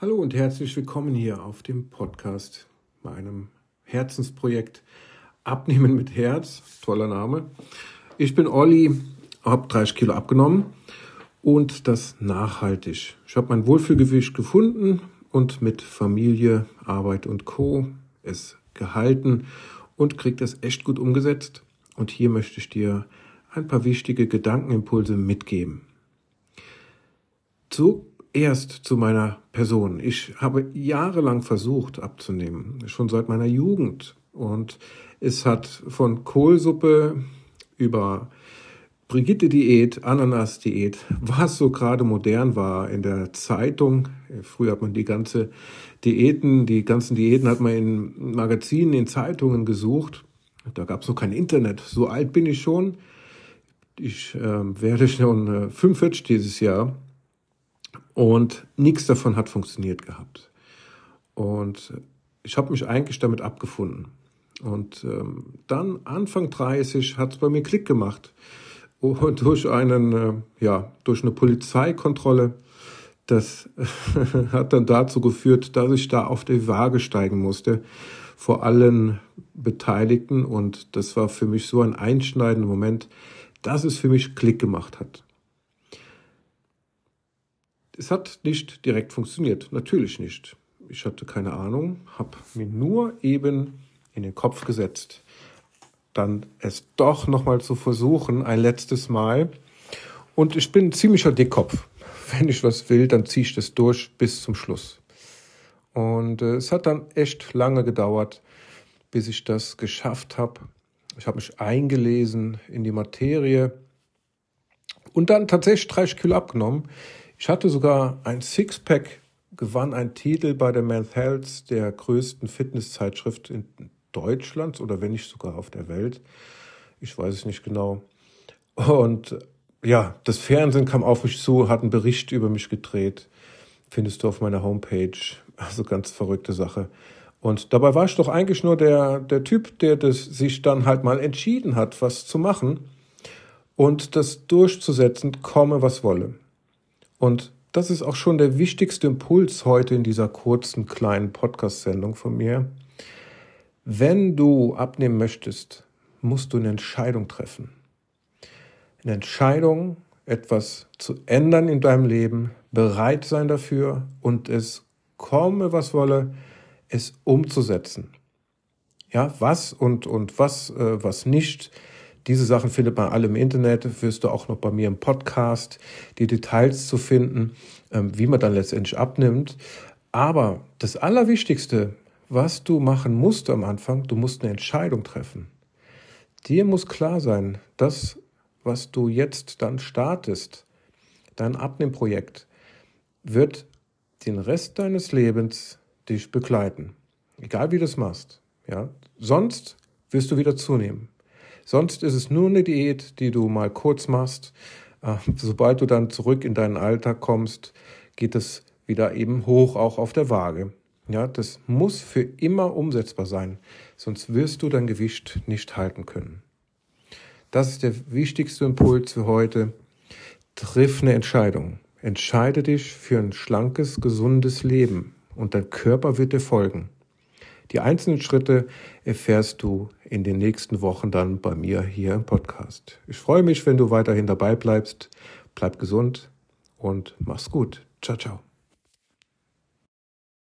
Hallo und herzlich willkommen hier auf dem Podcast, meinem Herzensprojekt Abnehmen mit Herz. Toller Name. Ich bin Olli, habe 30 Kilo abgenommen und das nachhaltig. Ich habe mein Wohlfühlgewicht gefunden und mit Familie, Arbeit und Co. es gehalten und kriege das echt gut umgesetzt. Und hier möchte ich dir ein paar wichtige Gedankenimpulse mitgeben. Zu erst zu meiner Person. Ich habe jahrelang versucht abzunehmen, schon seit meiner Jugend. Und es hat von Kohlsuppe über Brigitte-Diät, Ananas-Diät, was so gerade modern war in der Zeitung. Früher hat man die ganze Diäten, die ganzen Diäten hat man in Magazinen, in Zeitungen gesucht. Da gab es noch kein Internet. So alt bin ich schon. Ich äh, werde schon äh, 45 dieses Jahr. Und nichts davon hat funktioniert gehabt. Und ich habe mich eigentlich damit abgefunden. Und ähm, dann Anfang 30 hat es bei mir Klick gemacht. Und durch einen, äh, ja, durch eine Polizeikontrolle, das hat dann dazu geführt, dass ich da auf die Waage steigen musste vor allen Beteiligten. Und das war für mich so ein einschneidender Moment, dass es für mich Klick gemacht hat. Es hat nicht direkt funktioniert, natürlich nicht. Ich hatte keine Ahnung, habe mir nur eben in den Kopf gesetzt, dann es doch nochmal zu versuchen, ein letztes Mal. Und ich bin ein ziemlicher Dickkopf. Wenn ich was will, dann ziehe ich das durch bis zum Schluss. Und äh, es hat dann echt lange gedauert, bis ich das geschafft habe. Ich habe mich eingelesen in die Materie und dann tatsächlich 30 Kilo abgenommen. Ich hatte sogar ein Sixpack, gewann einen Titel bei der Men's Health, der größten Fitnesszeitschrift in Deutschland oder wenn nicht sogar auf der Welt. Ich weiß es nicht genau. Und ja, das Fernsehen kam auf mich zu, hat einen Bericht über mich gedreht. Findest du auf meiner Homepage. Also ganz verrückte Sache. Und dabei war ich doch eigentlich nur der, der Typ, der das sich dann halt mal entschieden hat, was zu machen und das durchzusetzen, komme was wolle. Und das ist auch schon der wichtigste Impuls heute in dieser kurzen kleinen Podcast-Sendung von mir. Wenn du abnehmen möchtest, musst du eine Entscheidung treffen. Eine Entscheidung, etwas zu ändern in deinem Leben, bereit sein dafür und es komme, was wolle, es umzusetzen. Ja, was und, und was, äh, was nicht, diese Sachen findet man alle im Internet, wirst du auch noch bei mir im Podcast, die Details zu finden, ähm, wie man dann letztendlich abnimmt. Aber das Allerwichtigste, was du machen musst am Anfang, du musst eine Entscheidung treffen. Dir muss klar sein, das, was du jetzt dann startest, dein Abnehmprojekt, wird den Rest deines Lebens dich begleiten. Egal wie du es machst. Ja? Sonst wirst du wieder zunehmen. Sonst ist es nur eine Diät, die du mal kurz machst. Äh, sobald du dann zurück in deinen Alltag kommst, geht es wieder eben hoch, auch auf der Waage. Ja, das muss für immer umsetzbar sein, sonst wirst du dein Gewicht nicht halten können. Das ist der wichtigste Impuls für heute. Triff eine Entscheidung. Entscheide dich für ein schlankes, gesundes Leben und dein Körper wird dir folgen. Die einzelnen Schritte erfährst du in den nächsten Wochen dann bei mir hier im Podcast. Ich freue mich, wenn du weiterhin dabei bleibst. Bleib gesund und mach's gut. Ciao, ciao.